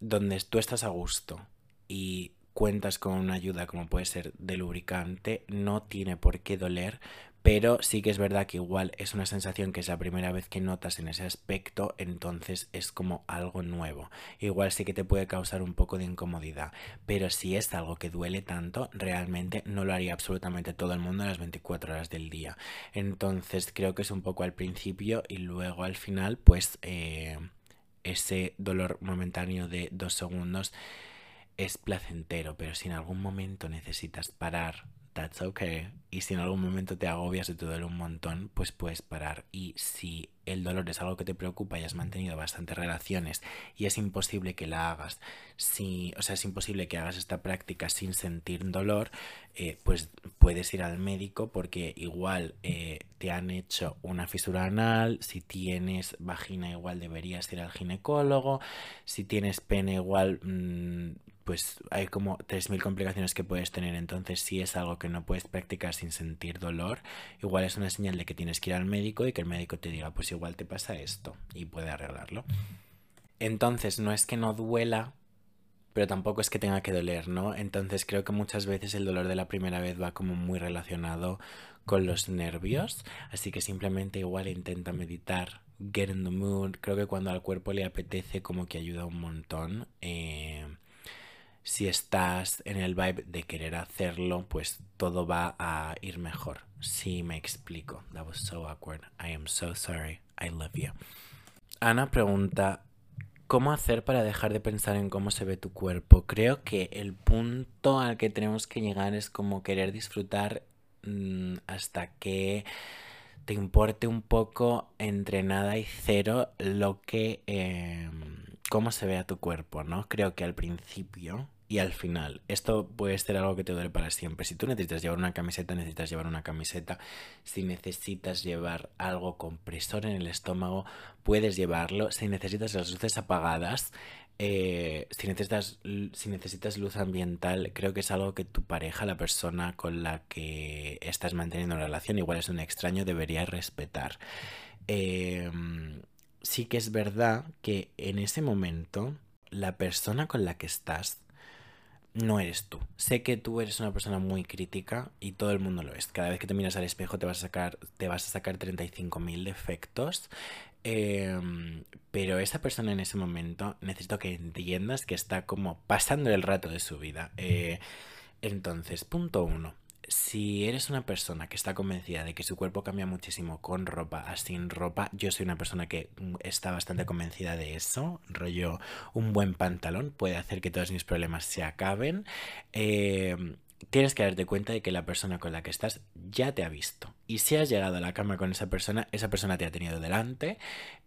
S1: donde tú estás a gusto y cuentas con una ayuda como puede ser de lubricante, no tiene por qué doler, pero sí que es verdad que igual es una sensación que es la primera vez que notas en ese aspecto, entonces es como algo nuevo. Igual sí que te puede causar un poco de incomodidad, pero si es algo que duele tanto, realmente no lo haría absolutamente todo el mundo a las 24 horas del día. Entonces creo que es un poco al principio y luego al final, pues eh, ese dolor momentáneo de dos segundos es placentero, pero si en algún momento necesitas parar that's okay. Y si en algún momento te agobias y te duele un montón, pues puedes parar. Y si el dolor es algo que te preocupa y has mantenido bastantes relaciones y es imposible que la hagas, si, o sea, es imposible que hagas esta práctica sin sentir dolor, eh, pues puedes ir al médico porque igual eh, te han hecho una fisura anal, si tienes vagina igual deberías ir al ginecólogo, si tienes pene igual... Mm, pues hay como 3.000 complicaciones que puedes tener. Entonces, si es algo que no puedes practicar sin sentir dolor, igual es una señal de que tienes que ir al médico y que el médico te diga, pues igual te pasa esto y puede arreglarlo. Entonces, no es que no duela, pero tampoco es que tenga que doler, ¿no? Entonces, creo que muchas veces el dolor de la primera vez va como muy relacionado con los nervios. Así que simplemente igual intenta meditar get in the mood. Creo que cuando al cuerpo le apetece como que ayuda un montón. Eh, si estás en el vibe de querer hacerlo, pues todo va a ir mejor. Si me explico. That was so awkward. I am so sorry. I love you. Ana pregunta, ¿cómo hacer para dejar de pensar en cómo se ve tu cuerpo? Creo que el punto al que tenemos que llegar es como querer disfrutar mm, hasta que te importe un poco entre nada y cero lo que... Em, cómo se vea tu cuerpo, ¿no? Creo que al principio y al final, esto puede ser algo que te duele para siempre. Si tú necesitas llevar una camiseta, necesitas llevar una camiseta. Si necesitas llevar algo compresor en el estómago, puedes llevarlo. Si necesitas las luces apagadas, eh, si, necesitas, si necesitas luz ambiental, creo que es algo que tu pareja, la persona con la que estás manteniendo una relación, igual es un extraño, debería respetar. Em, sí que es verdad que en ese momento, la persona con la que estás no eres tú. Sé que tú eres una persona muy crítica y todo el mundo lo es. Cada vez que te miras al espejo te vas a sacar, te vas a sacar 35.000 defectos. Em, pero esa persona en ese momento necesito que entiendas que está como pasando el rato de su vida. Eh, entonces, punto uno si eres una persona que está convencida de que su cuerpo cambia muchísimo con ropa a sin ropa, yo soy una persona que mm, está bastante convencida de eso. Rollo, un buen pantalón puede hacer que todos mis problemas se acaben. Em, tienes que darte cuenta de que la persona con la que estás ya te ha visto. Y si has llegado a la cama con esa persona, esa persona te ha tenido delante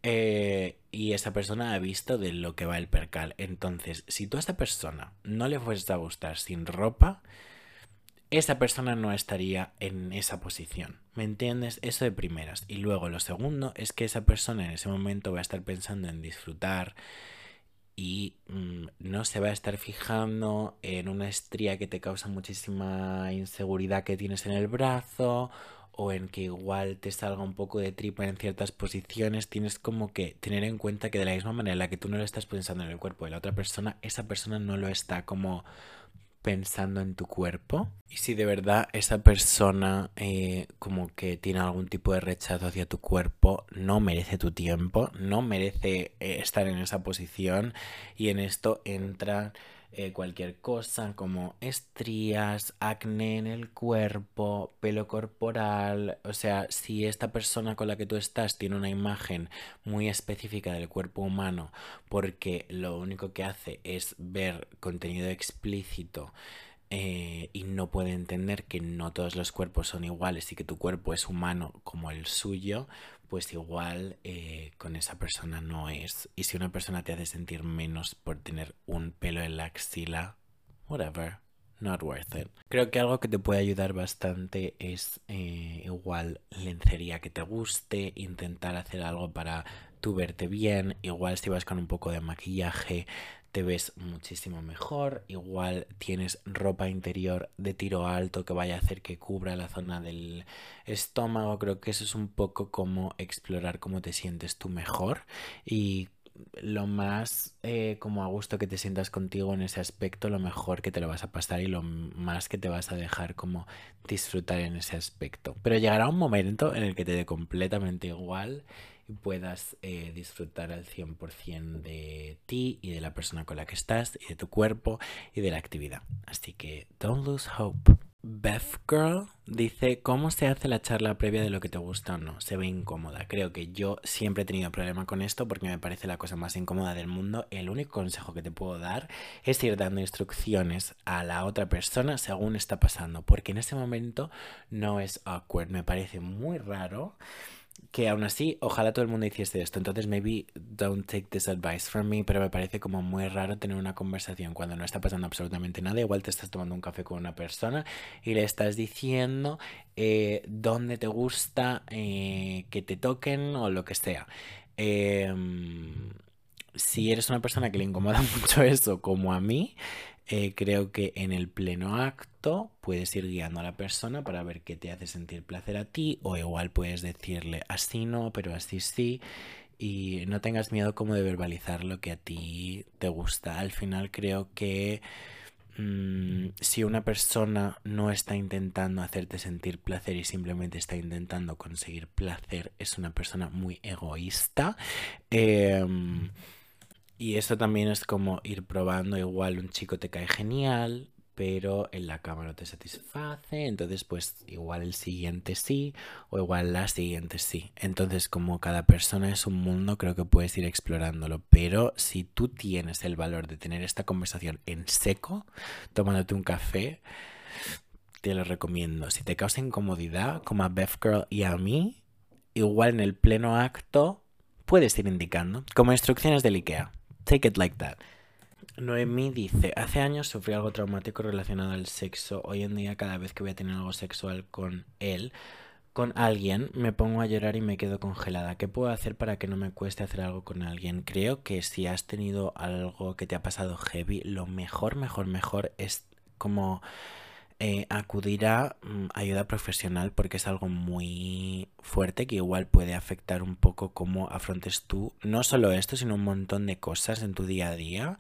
S1: eh, y esa persona ha visto de lo que va el percal. Entonces, si tú a esta persona no le fueses a gustar sin ropa, esa persona no estaría en esa posición. ¿Me entiendes? Eso de primeras. Y luego lo segundo es que esa persona en ese momento va a estar pensando en disfrutar y mm, no se va a estar fijando en una estría que te causa muchísima inseguridad que tienes en el brazo o en que igual te salga un poco de tripa en ciertas posiciones, tienes como que tener en cuenta que de la misma manera en la que tú no lo estás pensando en el cuerpo de la otra persona, esa persona no lo está como pensando en tu cuerpo y si de verdad esa persona eh, como que tiene algún tipo de rechazo hacia tu cuerpo no merece tu tiempo no merece eh, estar en esa posición y en esto entra eh, cualquier cosa como estrías, acné en el cuerpo, pelo corporal. O sea, si esta persona con la que tú estás tiene una imagen muy específica del cuerpo humano porque lo único que hace es ver contenido explícito eh, y no puede entender que no todos los cuerpos son iguales y que tu cuerpo es humano como el suyo, pues igual eh, con esa persona no es. Y si una persona te hace sentir menos por tener un pelo en la axila, whatever, not worth it. Creo que algo que te puede ayudar bastante es eh, igual lencería que te guste, intentar hacer algo para tú verte bien, igual si vas con un poco de maquillaje, te ves muchísimo mejor. Igual tienes ropa interior de tiro alto que vaya a hacer que cubra la zona del estómago. Creo que eso es un poco como explorar cómo te sientes tú mejor y lo más eh, como a gusto que te sientas contigo en ese aspecto, lo mejor que te lo vas a pasar y lo más que te vas a dejar como disfrutar en ese aspecto. Pero llegará un momento en el que te dé completamente igual puedas eh, disfrutar al 100% de ti y de la persona con la que estás y de tu cuerpo y de la actividad. Así que don't lose hope. Beth Girl dice, ¿cómo se hace la charla previa de lo que te gusta o no? Se ve incómoda. Creo que yo siempre he tenido problema con esto porque me parece la cosa más incómoda del mundo. El único consejo que te puedo dar es ir dando instrucciones a la otra persona según está pasando, porque en ese momento no es awkward. Me parece muy raro que aún así, ojalá todo el mundo hiciese esto. Entonces, maybe don't take this advice from me, pero me parece como muy raro tener una conversación cuando no está pasando absolutamente nada. Igual te estás tomando un café con una persona y le estás diciendo eh, dónde te gusta eh, que te toquen o lo que sea. Em, si eres una persona que le incomoda mucho eso, como a mí, eh, creo que en el pleno acto puedes ir guiando a la persona para ver qué te hace sentir placer a ti o igual puedes decirle así no, pero así sí y no tengas miedo como de verbalizar lo que a ti te gusta. Al final creo que mm, si una persona no está intentando hacerte sentir placer y simplemente está intentando conseguir placer, es una persona muy egoísta. Em, y eso también es como ir probando, igual un chico te cae genial, pero en la cama no te satisface, entonces pues igual el siguiente sí o igual la siguiente sí. Entonces como cada persona es un mundo, creo que puedes ir explorándolo, pero si tú tienes el valor de tener esta conversación en seco, tomándote un café, te lo recomiendo. Si te causa incomodidad, como a Beth Girl y a mí, igual en el pleno acto puedes ir indicando, como instrucciones del IKEA. Take it like that. Noemí dice, hace años sufrí algo traumático relacionado al sexo. Hoy en día cada vez que voy a tener algo sexual con él, con alguien, me pongo a llorar y me quedo congelada. ¿Qué puedo hacer para que no me cueste hacer algo con alguien? Creo que si has tenido algo que te ha pasado heavy, lo mejor, mejor, mejor es como eh, acudir a mm, ayuda profesional porque es algo muy fuerte que igual puede afectar un poco cómo afrontes tú no solo esto, sino un montón de cosas en tu día a día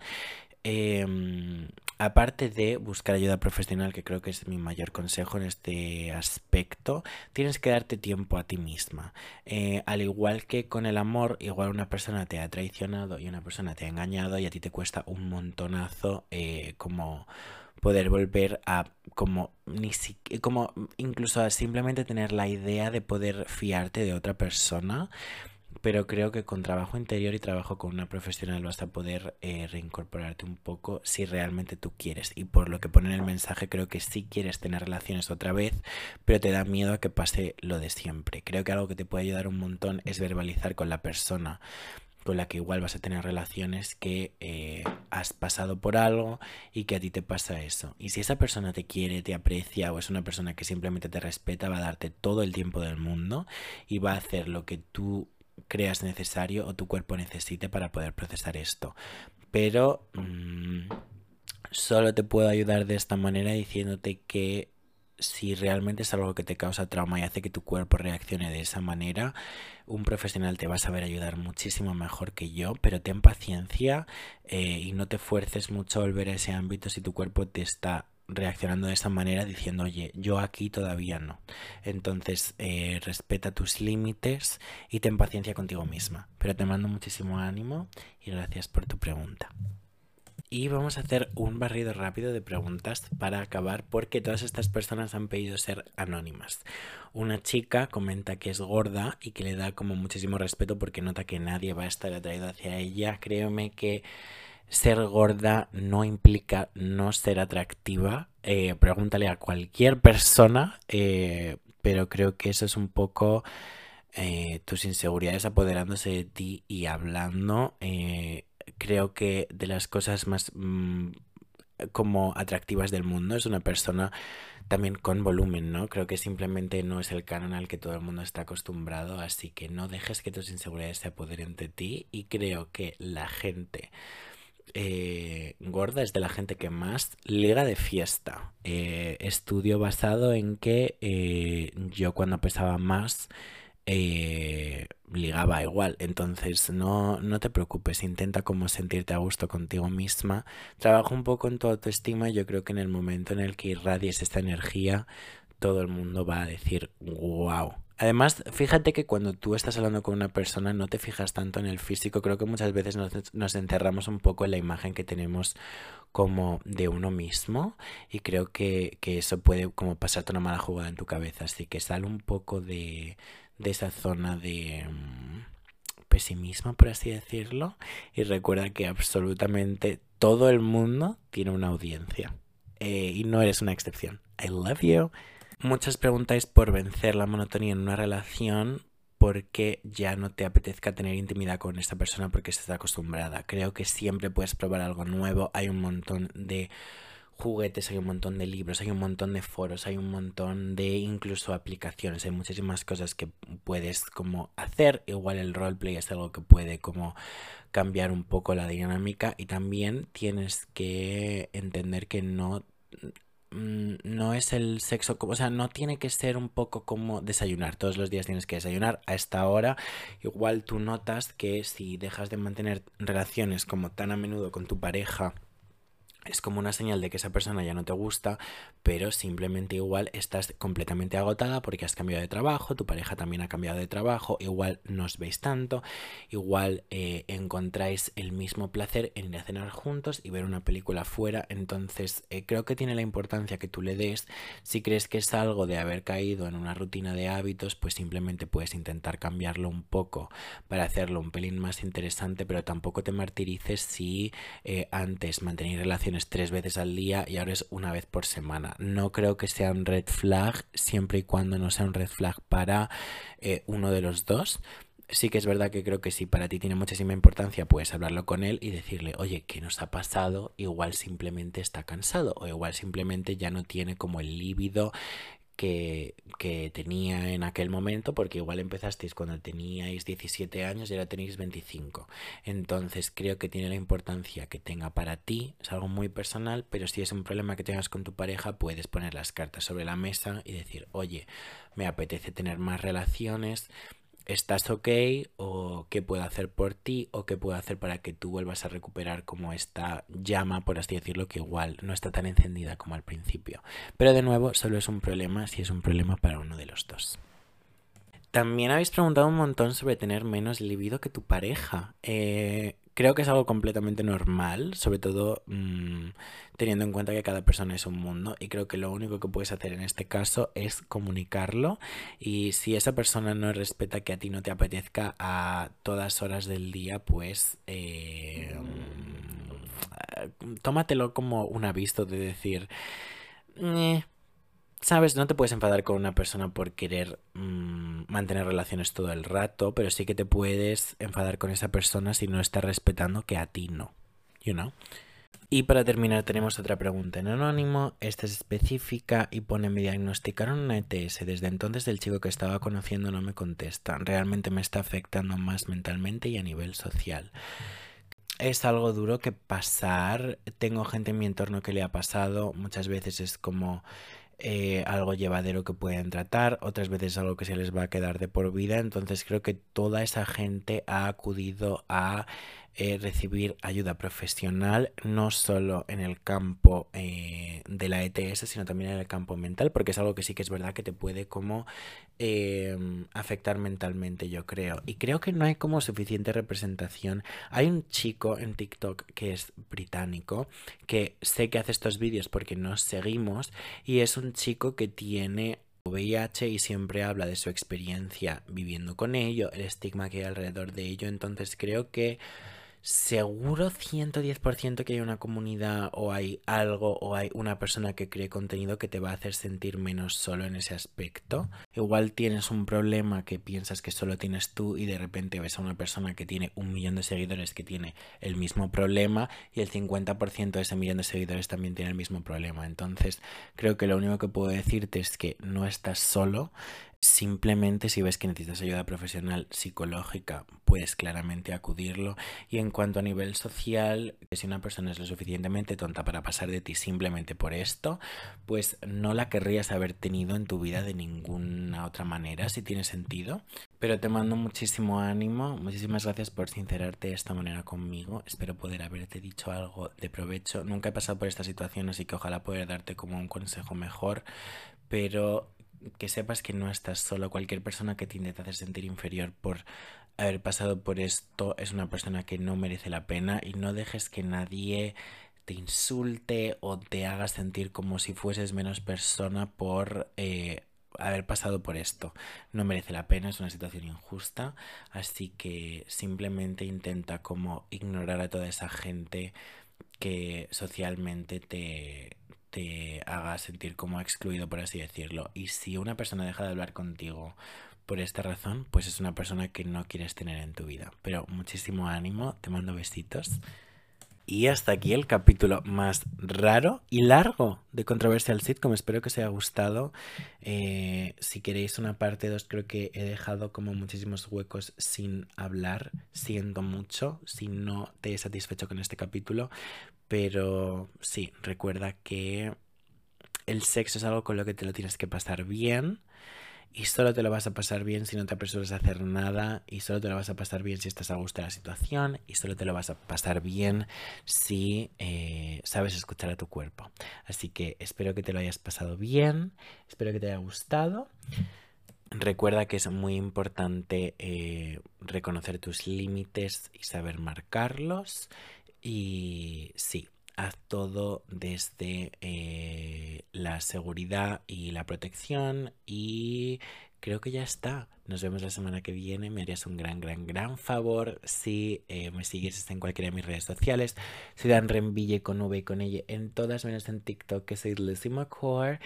S1: Em, aparte de buscar ayuda profesional, que creo que es mi mayor consejo en este aspecto, tienes que darte tiempo a ti misma. Eh, al igual que con el amor, igual una persona te ha traicionado y una persona te ha engañado y a ti te cuesta un montonazo eh, como poder volver a como ni como incluso a simplemente tener la idea de poder fiarte de otra persona pero creo que con trabajo interior y trabajo con una profesional vas a poder eh, reincorporarte un poco si realmente tú quieres. Y por lo que pone en el mensaje, creo que sí quieres tener relaciones otra vez, pero te da miedo a que pase lo de siempre. Creo que algo que te puede ayudar un montón es verbalizar con la persona con la que igual vas a tener relaciones que eh, has pasado por algo y que a ti te pasa eso. Y si esa persona te quiere, te aprecia o es una persona que simplemente te respeta, va a darte todo el tiempo del mundo y va a hacer lo que tú creas necesario o tu cuerpo necesite para poder procesar esto. Pero mm, solo te puedo ayudar de esta manera diciéndote que si realmente es algo que te causa trauma y hace que tu cuerpo reaccione de esa manera, un profesional te va a saber ayudar muchísimo mejor que yo, pero ten paciencia eh, y no te fuerces mucho a volver a ese ámbito si tu cuerpo te está reaccionando de esa manera diciendo, oye, yo aquí todavía no. Entonces, eh, respeta tus límites y ten paciencia contigo misma. Pero te mando muchísimo ánimo y gracias por tu pregunta. Y vamos a hacer un barrido rápido de preguntas para acabar porque todas estas personas han pedido ser anónimas. Una chica comenta que es gorda y que le da como muchísimo respeto porque nota que nadie va a estar atraído hacia ella. Créeme que ser gorda no implica no ser atractiva. Eh, pregúntale a cualquier persona, eh, pero creo que eso es un poco eh, tus inseguridades apoderándose de ti y hablando. Creo que de las cosas más mm, como atractivas del mundo es una persona también con volumen, ¿no? Creo que simplemente no es el canon al que todo el mundo está acostumbrado, así que no dejes que tus inseguridades se apoderen de ti y creo que la gente eh, gorda es de la gente que más liga de fiesta. Eh, estudio basado en que eh, yo cuando pesaba más ligaba igual. Entonces no, no te preocupes, intenta como sentirte a gusto contigo misma. Trabaja un poco en tu autoestima. Yo creo que en el momento en el que irradies esta energía, todo el mundo va a decir, wow Además, fíjate que cuando tú estás hablando con una persona no te fijas tanto en el físico. Creo que muchas veces nos, encerramos un poco en la imagen que tenemos como de uno mismo y creo que, eso puede como pasarte una mala jugada en tu cabeza. Así que sal un poco de, esa zona de mm, pesimismo, por así decirlo, y recuerda que absolutamente todo el mundo tiene una audiencia. Eh, y no eres una excepción. I love you. Muchas preguntáis por vencer la monotonía en una relación porque ya no te apetezca tener intimidad con esta persona porque estás acostumbrada. Creo que siempre puedes probar algo nuevo. Hay un montón de juguetes, hay un montón de libros, hay un montón de foros, hay un montón de incluso aplicaciones, hay muchísimas cosas que puedes como hacer. Igual el roleplay es algo que puede como cambiar un poco la dinámica y también tienes que entender que no Mm, no es el sexo, o sea, no tiene que ser un poco como desayunar. Todos los días tienes que desayunar a esta hora. Igual tú notas que si dejas de mantener relaciones como tan a menudo con tu pareja es como una señal de que esa persona ya no te gusta, pero simplemente igual estás completamente agotada porque has cambiado de trabajo, tu pareja también ha cambiado de trabajo, igual no os veis tanto, igual eh, encontráis el mismo placer en ir a cenar juntos y ver una película fuera, entonces eh, creo que tiene la importancia que tú le des, si crees que es algo de haber caído en una rutina de hábitos, pues simplemente puedes intentar cambiarlo un poco para hacerlo un pelín más interesante, pero tampoco te martirices si eh, antes mantenéis relaciones tres veces al día y ahora es una vez por semana. No creo que sea un red flag siempre y cuando no sea un red flag para eh, uno de los dos. Sí que es verdad que creo que si para ti tiene muchísima importancia, puedes hablarlo con él y decirle, oye, ¿qué nos ha pasado? Igual simplemente está cansado o igual simplemente ya no tiene como el líbido que, tenía en aquel momento, porque igual empezasteis cuando teníais 17 años y ahora tenéis 25. Entonces creo que tiene la importancia que tenga para ti, es algo muy personal, pero si es un problema que tengas con tu pareja, puedes poner las cartas sobre la mesa y decir, oye, me apetece tener más relaciones, ¿estás ok? ¿O qué puedo hacer por ti? ¿O qué puedo hacer para que tú vuelvas a recuperar como esta llama, por así decirlo, que igual no está tan encendida como al principio? Pero de nuevo, solo es un problema si es un problema para uno de los dos. También habéis preguntado un montón sobre tener menos libido que tu pareja. Eh, creo que es algo completamente normal, sobre todo mm, teniendo en cuenta que cada persona es un mundo y creo que lo único que puedes hacer en este caso es comunicarlo. Y si esa persona no respeta que a ti no te apetezca a todas horas del día, pues eh, mm, tómatelo como un aviso de decir... Eh, Sabes, no te puedes enfadar con una persona por querer mm, mantener relaciones todo el rato, pero sí que te puedes enfadar con esa persona si no está respetando que a ti no. You know? Y para terminar tenemos otra pregunta en anónimo, esta es específica y pone me diagnosticaron una ETS, desde entonces el chico que estaba conociendo no me contesta, realmente me está afectando más mentalmente y a nivel social. Es algo duro que pasar, tengo gente en mi entorno que le ha pasado, muchas veces es como eh, algo llevadero que pueden tratar, otras veces algo que se les va a quedar de por vida. Entonces creo que toda esa gente ha acudido a eh, recibir ayuda profesional, no solo en el campo eh, de la ETS, sino también en el campo mental, porque es algo que sí que es verdad que te puede como em, afectar mentalmente, yo creo. Y creo que no hay como suficiente representación. Hay un chico en TikTok que es británico, que sé que hace estos vídeos porque nos seguimos, y es un chico que tiene VIH y siempre habla de su experiencia viviendo con ello, el estigma que hay alrededor de ello, entonces creo que seguro 110% que hay una comunidad o hay algo o hay una persona que cree contenido que te va a hacer sentir menos solo en ese aspecto. Igual tienes un problema que piensas que solo tienes tú y de repente ves a una persona que tiene un millón de seguidores que tiene el mismo problema y el 50% de ese millón de seguidores también tiene el mismo problema. Entonces creo que lo único que puedo decirte es que no estás solo Simplemente si ves que necesitas ayuda profesional psicológica, puedes claramente acudirlo. Y en cuanto a nivel social, si una persona es lo suficientemente tonta para pasar de ti simplemente por esto, pues no la querrías haber tenido en tu vida de ninguna otra manera, si tiene sentido. Pero te mando muchísimo ánimo, muchísimas gracias por sincerarte de esta manera conmigo. Espero poder haberte dicho algo de provecho. Nunca he pasado por esta situación, así que ojalá pueda darte como un consejo mejor. Pero que sepas que no estás solo. Cualquier persona que te intenta hacer sentir inferior por haber pasado por esto es una persona que no merece la pena y no dejes que nadie te insulte o te haga sentir como si fueses menos persona por eh, haber pasado por esto. No merece la pena, es una situación injusta, así que simplemente intenta como ignorar a toda esa gente que socialmente te, te haga sentir como excluido, por así decirlo. Y si una persona deja de hablar contigo por esta razón, pues es una persona que no quieres tener en tu vida. Pero muchísimo ánimo, te mando besitos. Y hasta aquí el capítulo más raro y largo de Controversial Sitcom. Espero que os haya gustado. Eh, si queréis una parte 2, creo que he dejado como muchísimos huecos sin hablar. Siento mucho si no te he satisfecho con este capítulo. Pero sí, recuerda que el sexo es algo con lo que te lo tienes que pasar bien y solo te lo vas a pasar bien si no te apresuras a hacer nada y solo te lo vas a pasar bien si estás a gusto de la situación y solo te lo vas a pasar bien si eh, sabes escuchar a tu cuerpo. Así que espero que te lo hayas pasado bien, espero que te haya gustado. Recuerda que es muy importante eh, reconocer tus límites y saber marcarlos. Y sí, haz todo desde eh, la seguridad y la protección y creo que ya está. Nos vemos la semana que viene. Me harías un gran, gran, gran favor si eh, me sigues en cualquiera de mis redes sociales. Soy Dan Renville con V y con ella en todas, menos en TikTok, que soy Lizzie McCore.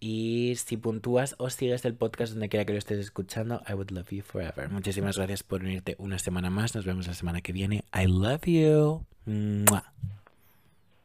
S1: Y si puntúas o sigues el podcast donde quiera que lo estés escuchando, I would love you forever. Muchísimas gracias por unirte una semana más. Nos vemos la semana que viene. I love you.